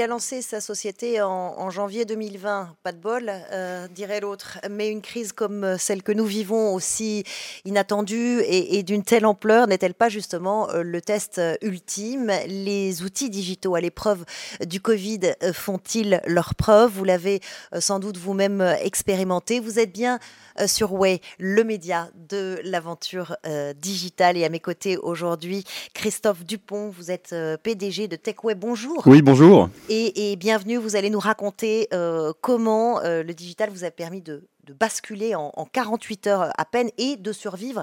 il a lancé sa société en, janvier 2020. Pas de bol, euh, dirait l'autre. Mais une crise comme celle que nous vivons, aussi inattendue et, d'une telle ampleur, n'est-elle pas justement euh, le test ultime? Les outils digitaux à l'épreuve du Covid font-ils leur preuve Vous l'avez sans doute vous-même expérimenté. Vous êtes bien sur Way, le média de l'aventure digitale. Et à mes côtés aujourd'hui, Christophe Dupont, vous êtes PDG de TechWay. Bonjour. Oui, bonjour. Et, bienvenue, vous allez nous raconter euh, comment euh, le digital vous a permis de, basculer en, 48 heures à peine et de survivre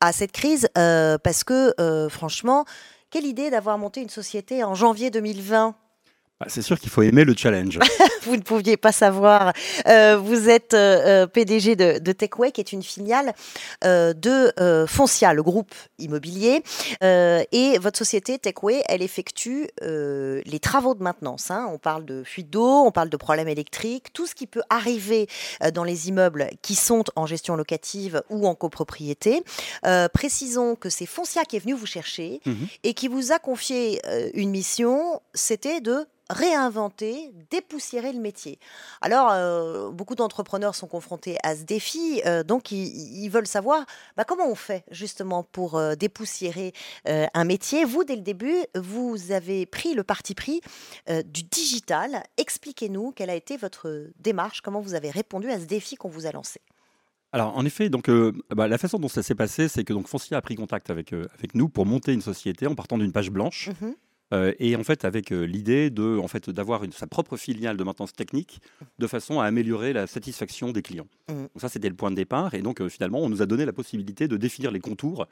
à cette crise. Euh, parce que, franchement, quelle idée d'avoir monté une société en janvier 2020 bah, c'est sûr qu'il faut aimer le challenge. vous ne pouviez pas savoir. Euh, vous êtes euh, euh, PDG de, de, Techway, qui est une filiale de Foncia, le groupe immobilier. et votre société Techway, elle effectue les travaux de maintenance. Hein. On parle de fuite d'eau, on parle de problèmes électriques, tout ce qui peut arriver dans les immeubles qui sont en gestion locative ou en copropriété. précisons que c'est Foncia qui est venu vous chercher mhm. et qui vous a confié une mission, c'était de réinventer, dépoussiérer le métier. Alors, euh, beaucoup d'entrepreneurs sont confrontés à ce défi, euh, donc ils, veulent savoir bah, comment on fait justement pour euh, dépoussiérer un métier. Vous, dès le début, vous avez pris le parti pris du digital. Expliquez-nous quelle a été votre démarche, comment vous avez répondu à ce défi qu'on vous a lancé. Alors, en effet, donc, bah, la façon dont ça s'est passé, c'est que donc, Foncier a pris contact avec, avec nous pour monter une société en partant d'une page blanche. Mmh et en fait, avec euh, l'idée de, en fait, d'avoir sa propre filiale de maintenance technique, de façon à améliorer la satisfaction des clients. Mmh. Donc ça, c'était le point de départ. Et donc, euh, finalement, on nous a donné la possibilité de définir les contours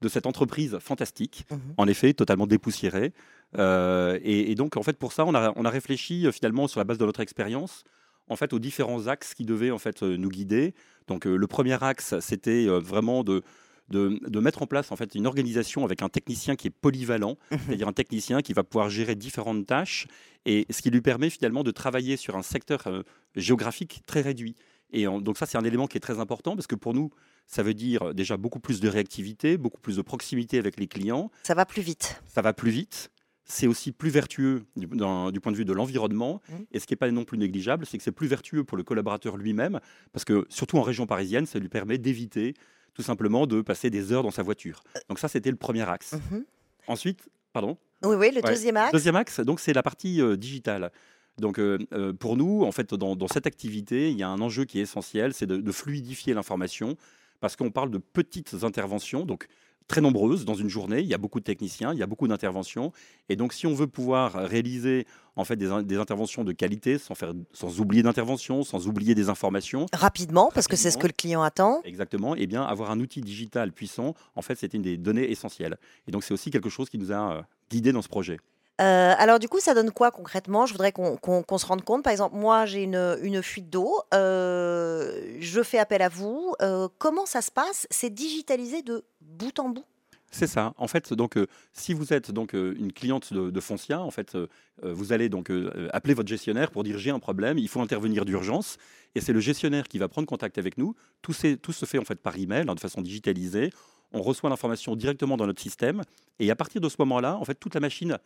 de cette entreprise fantastique, mmh. en effet, totalement dépoussiérée. Et, donc, en fait, pour ça, on a, on a réfléchi finalement sur la base de notre expérience, en fait, aux différents axes qui devaient en fait nous guider. Donc, le premier axe, c'était vraiment de de, mettre en place en fait une organisation avec un technicien qui est polyvalent, c'est-à-dire un technicien qui va pouvoir gérer différentes tâches, et ce qui lui permet finalement de travailler sur un secteur euh, géographique très réduit. Et donc ça, c'est un élément qui est très important parce que pour nous, ça veut dire déjà beaucoup plus de réactivité, beaucoup plus de proximité avec les clients. Ça va plus vite. Ça va plus vite. C'est aussi plus vertueux du, du, point de vue de l'environnement. Mhm. Et ce qui n'est pas non plus négligeable, c'est que c'est plus vertueux pour le collaborateur lui-même, parce que surtout en région parisienne, ça lui permet d'éviter tout simplement de passer des heures dans sa voiture. Donc ça, c'était le premier axe. Mhm. Ensuite, pardon? Oui, oui, le deuxième axe. Deuxième axe, donc c'est la partie euh, digitale. Donc euh, euh, pour nous, en fait, dans, cette activité, il y a un enjeu qui est essentiel, c'est de, de fluidifier l'information, parce qu'on parle de petites interventions. Donc très nombreuses dans une journée. Il y a beaucoup de techniciens, il y a beaucoup d'interventions. Et donc, si on veut pouvoir réaliser en fait des, interventions de qualité, sans, faire, sans oublier d'intervention, sans oublier des informations. Rapidement, parce que c'est ce que le client attend. Exactement. Et eh bien, avoir un outil digital puissant, en fait, c'est une des données essentielles. Et donc, c'est aussi quelque chose qui nous a euh, guidés dans ce projet. Euh, alors du coup, ça donne quoi concrètement? Je voudrais qu'on se rende compte. Par exemple, moi, j'ai une, fuite d'eau. Euh, je fais appel à vous. Euh, comment ça se passe? C'est digitalisé de bout en bout? C'est ça. En fait, donc, si vous êtes donc une cliente de, Foncia, en fait, vous allez donc appeler votre gestionnaire pour dire j'ai un problème, il faut intervenir d'urgence, et c'est le gestionnaire qui va prendre contact avec nous. Tout, tout se fait en fait par email, hein, de façon digitalisée. On reçoit l'information directement dans notre système, et à partir de ce moment-là, en fait, toute la machine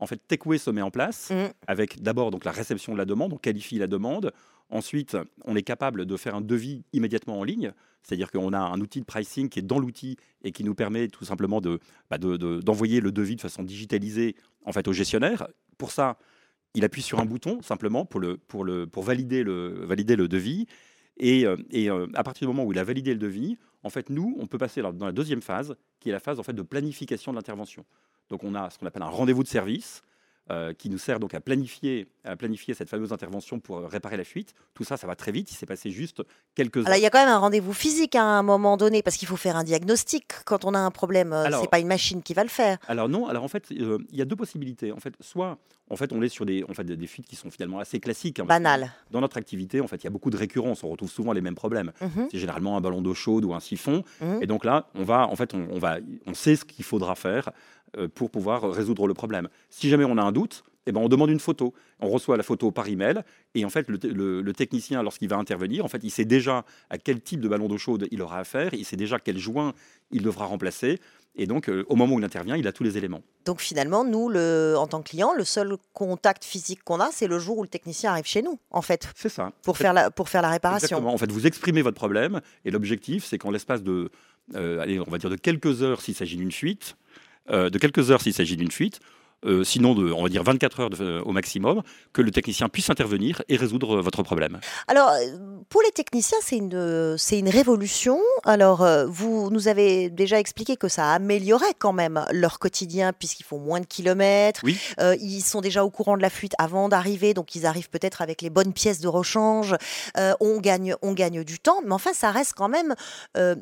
en fait, Techway se met en place mm. avec d'abord donc la réception de la demande, on qualifie la demande. Ensuite, on est capable de faire un devis immédiatement en ligne, c'est-à-dire qu'on a un outil de pricing qui est dans l'outil et qui nous permet tout simplement bah, d'envoyer le devis de façon digitalisée en fait au gestionnaire. Pour ça, il appuie sur un bouton simplement pour, le, pour, le, pour valider, le, valider le devis. Et, euh, et euh, à partir du moment où il a validé le devis, en fait, nous, on peut passer dans la deuxième phase, qui est la phase en fait de planification de l'intervention. Donc on a ce qu'on appelle un rendez-vous de service euh, qui nous sert donc à planifier, à planifier cette fameuse intervention pour réparer la fuite. Tout ça, ça va très vite. Il s'est passé juste quelques heures. il y a quand même un rendez-vous physique à un moment donné parce qu'il faut faire un diagnostic quand on a un problème. Euh, Ce n'est pas une machine qui va le faire. Alors non. Alors en fait, euh, il y a deux possibilités. En fait, soit en fait on est sur des, en fait, des, fuites qui sont finalement assez classiques. Hein, Banales. Dans notre activité, en fait, il y a beaucoup de récurrence. On retrouve souvent les mêmes problèmes. Mhm. C'est généralement un ballon d'eau chaude ou un siphon. Mhm. Et donc là, on va, en fait, on, on va, on sait ce qu'il faudra faire. Euh, pour pouvoir résoudre le problème. Si jamais on a un doute, eh ben, on demande une photo. On reçoit la photo par email et en fait le, technicien, lorsqu'il va intervenir, en fait, il sait déjà à quel type de ballon d'eau chaude il aura affaire, il sait déjà quel joint il devra remplacer. Et donc, euh, au moment où il intervient, il a tous les éléments. Donc, finalement, nous, le, en tant que client, le seul contact physique qu'on a, c'est le jour où le technicien arrive chez nous, en fait. C'est ça. Pour, faire la, pour faire la réparation. Exactement. En fait, vous exprimez votre problème et l'objectif, c'est qu'en l'espace de, euh, allez, on va dire de quelques heures, s'il s'agit d'une fuite, de quelques heures s'il s'agit d'une fuite, euh, sinon de, on va dire 24 heures euh, au maximum, que le technicien puisse intervenir et résoudre euh, votre problème. Alors, pour les techniciens, c'est une, c'est une révolution. Alors, vous nous avez déjà expliqué que ça améliorait quand même leur quotidien puisqu'ils font moins de kilomètres. Oui. ils sont déjà au courant de la fuite avant d'arriver, donc ils arrivent peut-être avec les bonnes pièces de rechange. on, gagne, on gagne du temps, mais enfin, ça reste quand même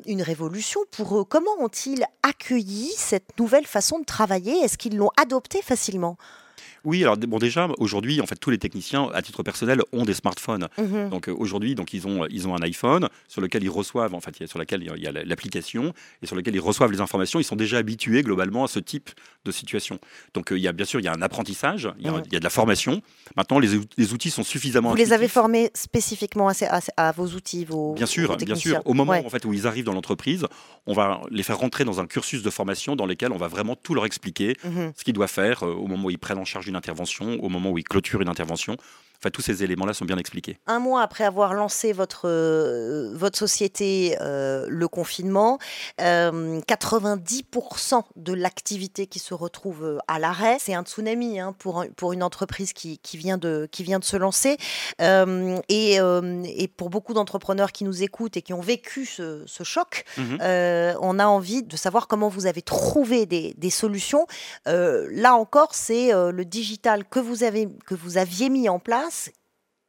une révolution pour eux. Comment ont-ils accueilli cette nouvelle façon de travailler? Est-ce qu'ils l'ont adoptée facilement oui, alors bon, déjà aujourd'hui, en fait, tous les techniciens, à titre personnel, ont des smartphones. Mhm. Donc euh, aujourd'hui, donc ils ont ils ont un iPhone sur lequel ils reçoivent, en fait, sur lequel il y a l'application et sur lequel ils reçoivent les informations. Ils sont déjà habitués globalement à ce type de situation. Donc euh, il y a bien sûr il y a un apprentissage, il y a, de la formation. Maintenant, les, les, outils sont suffisamment. Vous les avez formés spécifiquement à, à, vos outils, vos bien sûr, bien sûr. Au moment en fait où ils arrivent dans l'entreprise, on va les faire rentrer dans un cursus de formation dans lequel on va vraiment tout leur expliquer mhm. ce qu'ils doivent faire euh, au moment où ils prennent en charge une intervention, au moment où ils clôturent une intervention. Enfin, tous ces éléments-là sont bien expliqués. Un mois après avoir lancé votre, euh, votre société, euh, le confinement, 90% euh, de l'activité qui se retrouve à l'arrêt, c'est un tsunami hein, pour, pour une entreprise qui, qui, vient de, qui vient de se lancer. Et, et, pour beaucoup d'entrepreneurs qui nous écoutent et qui ont vécu ce, ce choc, mhm. on a envie de savoir comment vous avez trouvé des, des solutions. là encore, c'est le digital que vous, avez, que vous aviez mis en place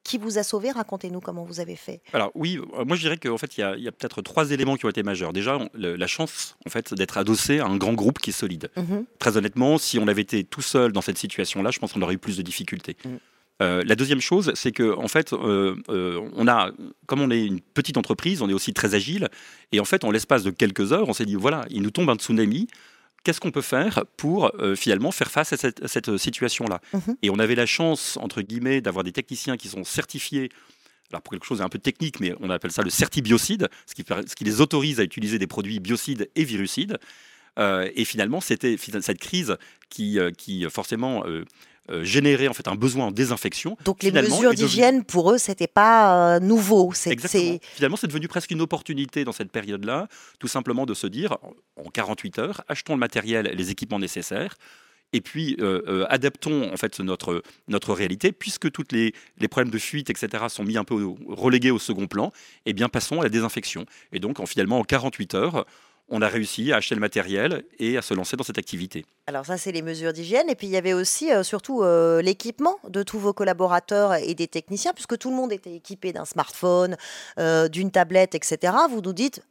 qui vous a sauvé? Racontez-nous comment vous avez fait. Alors oui, euh, moi je dirais qu'en fait il y a, peut-être trois éléments qui ont été majeurs. Déjà la chance en fait d'être adossé à un grand groupe qui est solide. Mhm. Très honnêtement, si on avait été tout seul dans cette situation-là, je pense qu'on aurait eu plus de difficultés. Mhm. Euh, la deuxième chose, c'est que en fait, euh, on a, comme on est une petite entreprise, on est aussi très agile, et en fait, en l'espace de quelques heures, on s'est dit voilà, il nous tombe un tsunami, qu'est-ce qu'on peut faire pour euh, finalement faire face à cette, euh, situation-là mhm. Et on avait la chance, entre guillemets, d'avoir des techniciens qui sont certifiés. Alors pour quelque chose d'un peu technique, mais on appelle ça le certibiocide, ce qui, ce qui les autorise à utiliser des produits biocides et virucides. Euh, et finalement, c'était cette crise qui, qui forcément euh, générer en fait un besoin en désinfection. Donc les mesures d'hygiène pour eux c'était pas euh, nouveau. Exactement. Finalement c'est devenu presque une opportunité dans cette période-là, tout simplement de se dire en 48 heures achetons le matériel, les équipements nécessaires et puis euh, adaptons en fait notre, notre réalité, puisque tous les, les, problèmes de fuite, etc., sont mis un peu relégués au second plan, et eh bien passons à la désinfection. Et donc en, finalement en 48 heures, on a réussi à acheter le matériel et à se lancer dans cette activité. Alors ça, c'est les mesures d'hygiène. Et puis il y avait aussi euh, surtout euh, l'équipement de tous vos collaborateurs et des techniciens, puisque tout le monde était équipé d'un smartphone, euh, d'une tablette, etc. Vous nous dites,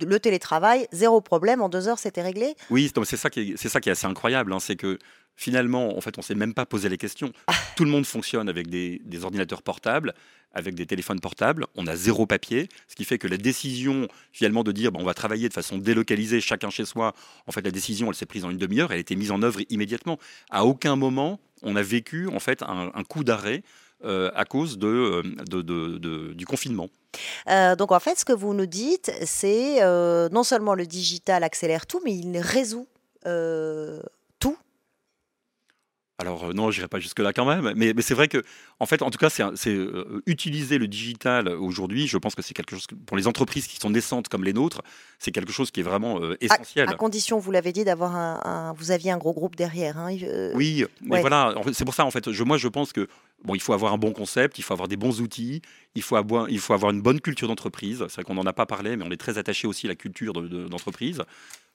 le télétravail, zéro problème, en deux heures, c'était réglé Oui, c'est ça, qui est, ça qui est assez incroyable. Hein. c'est que finalement, en fait, on s'est même pas posé les questions. Ah. Tout le monde fonctionne avec des, ordinateurs portables, avec des téléphones portables. On a zéro papier, ce qui fait que la décision, finalement, de dire on va travailler de façon délocalisée, chacun chez soi. En fait, la décision, elle s'est prise en une demi-heure. Elle a été mise en œuvre immédiatement. À aucun moment, on a vécu en fait un, coup d'arrêt à cause euh, de, du confinement. Euh, donc en fait, ce que vous nous dites, c'est non seulement le digital accélère tout, mais il résout alors euh, non, je n'irai pas jusque-là quand même, mais, c'est vrai que, en fait, en tout cas, c'est euh, utiliser le digital aujourd'hui. Je pense que c'est quelque chose pour les entreprises qui sont naissantes comme les nôtres, c'est quelque chose qui est vraiment euh, essentiel. À, condition, vous l'avez dit, d'avoir un, vous aviez un gros groupe derrière. Hein, oui, mais voilà, c'est pour ça en fait. Je, moi, je pense que bon, il faut avoir un bon concept, il faut avoir des bons outils, il faut avoir, il faut avoir une bonne culture d'entreprise. C'est vrai qu'on n'en a pas parlé, mais on est très attaché aussi à la culture d'entreprise.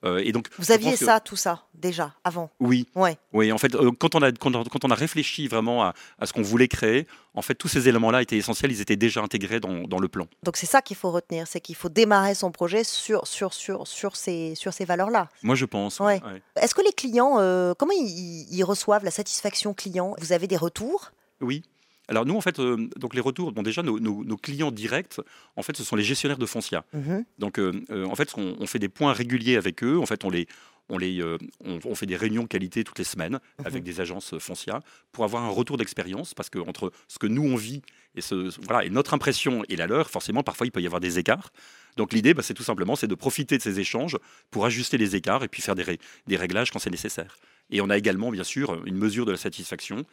Euh, et donc, vous aviez ça, tout ça, déjà, avant Oui. Ouais. Oui, en fait, euh, quand, on a, quand, on a réfléchi vraiment à, ce qu'on voulait créer, en fait, tous ces éléments-là étaient essentiels, ils étaient déjà intégrés dans, le plan. Donc, c'est ça qu'il faut retenir, c'est qu'il faut démarrer son projet sur, sur, sur, sur ces, sur ces valeurs-là. Moi, je pense. Ouais. Est-ce que les clients, euh, comment ils reçoivent la satisfaction client? Vous avez des retours? Oui. Alors nous, en fait, euh, donc les retours, bon déjà nos, clients directs, en fait, ce sont les gestionnaires de foncia. Mhm. Donc euh, euh, en fait, on, fait des points réguliers avec eux. En fait, on les on, les, on, fait des réunions qualité toutes les semaines avec des agences foncières pour avoir un retour d'expérience parce que entre ce que nous on vit et, ce, voilà, et notre impression et la leur, forcément parfois il peut y avoir des écarts. Donc l'idée, bah, c'est tout simplement c'est de profiter de ces échanges pour ajuster les écarts et puis faire des, des réglages quand c'est nécessaire. Et on a également, bien sûr, une mesure de la satisfaction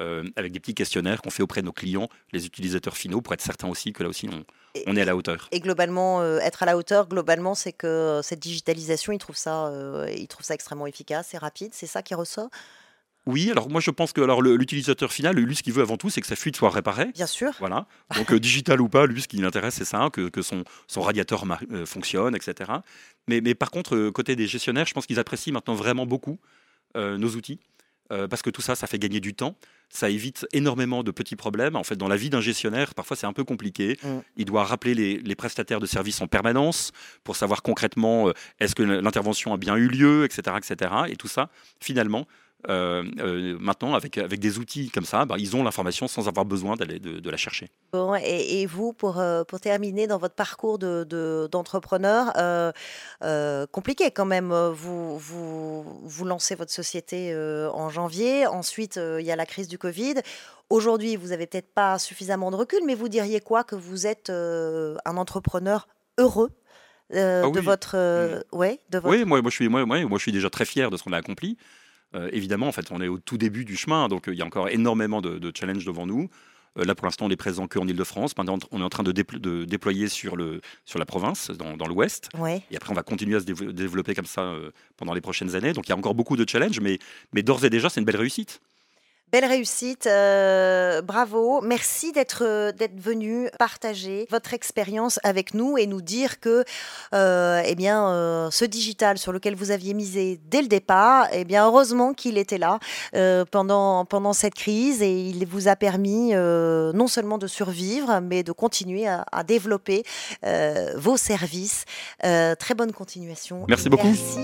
euh, avec des petits questionnaires qu'on fait auprès de nos clients, les utilisateurs finaux, pour être certain aussi que là aussi on, on est à la hauteur. Et globalement, euh, être à la hauteur, globalement, c'est que euh, cette digitalisation, ils trouvent ça, ils trouvent ça extrêmement efficace et rapide. C'est ça qui ressort? Oui, alors moi je pense que l'utilisateur final, lui, ce qu'il veut avant tout, c'est que sa fuite soit réparée. Bien sûr. Voilà. Donc digital ou pas, lui, ce qui l'intéresse, c'est ça, que, que son, son, radiateur fonctionne, etc. Mais, mais par contre, côté des gestionnaires, je pense qu'ils apprécient maintenant vraiment beaucoup nos outils. Parce que tout ça, ça fait gagner du temps ça évite énormément de petits problèmes. En fait, dans la vie d'un gestionnaire, parfois c'est un peu compliqué. Mm. Il doit rappeler les, prestataires de services en permanence pour savoir concrètement euh, est-ce que l'intervention a bien eu lieu, etc., etc. Et tout ça, finalement, euh, euh, maintenant, avec, avec des outils comme ça, bah, ils ont l'information sans avoir besoin d'aller de, la chercher. Bon, et, vous, pour, euh, pour terminer dans votre parcours d'entrepreneur, de, compliqué quand même, vous, vous, vous lancez votre société en janvier, ensuite il y a la crise du Covid. Aujourd'hui, vous n'avez peut-être pas suffisamment de recul, mais vous diriez quoi que vous êtes un entrepreneur heureux ah de, votre, mmh. ouais, de votre... Oui, moi, moi, je suis, moi, moi, je suis déjà très fier de ce qu'on a accompli. Euh, évidemment, en fait, on est au tout début du chemin, donc euh, il y a encore énormément de, challenges devant nous. Euh, là, pour l'instant, on est présent qu'en Ile-de-France. Maintenant, on est en train de, déployer sur, le, sur la province, dans, l'Ouest. Et après, on va continuer à se développer comme ça pendant les prochaines années. Donc, il y a encore beaucoup de challenges, mais, mais d'ores et déjà, c'est une belle réussite. Belle réussite, euh, bravo. Merci d'être euh, d'être venu partager votre expérience avec nous et nous dire que euh, eh bien ce digital sur lequel vous aviez misé dès le départ, eh bien heureusement qu'il était là pendant pendant cette crise et il vous a permis non seulement de survivre mais de continuer à, à développer vos services. très bonne continuation. Merci beaucoup. Merci.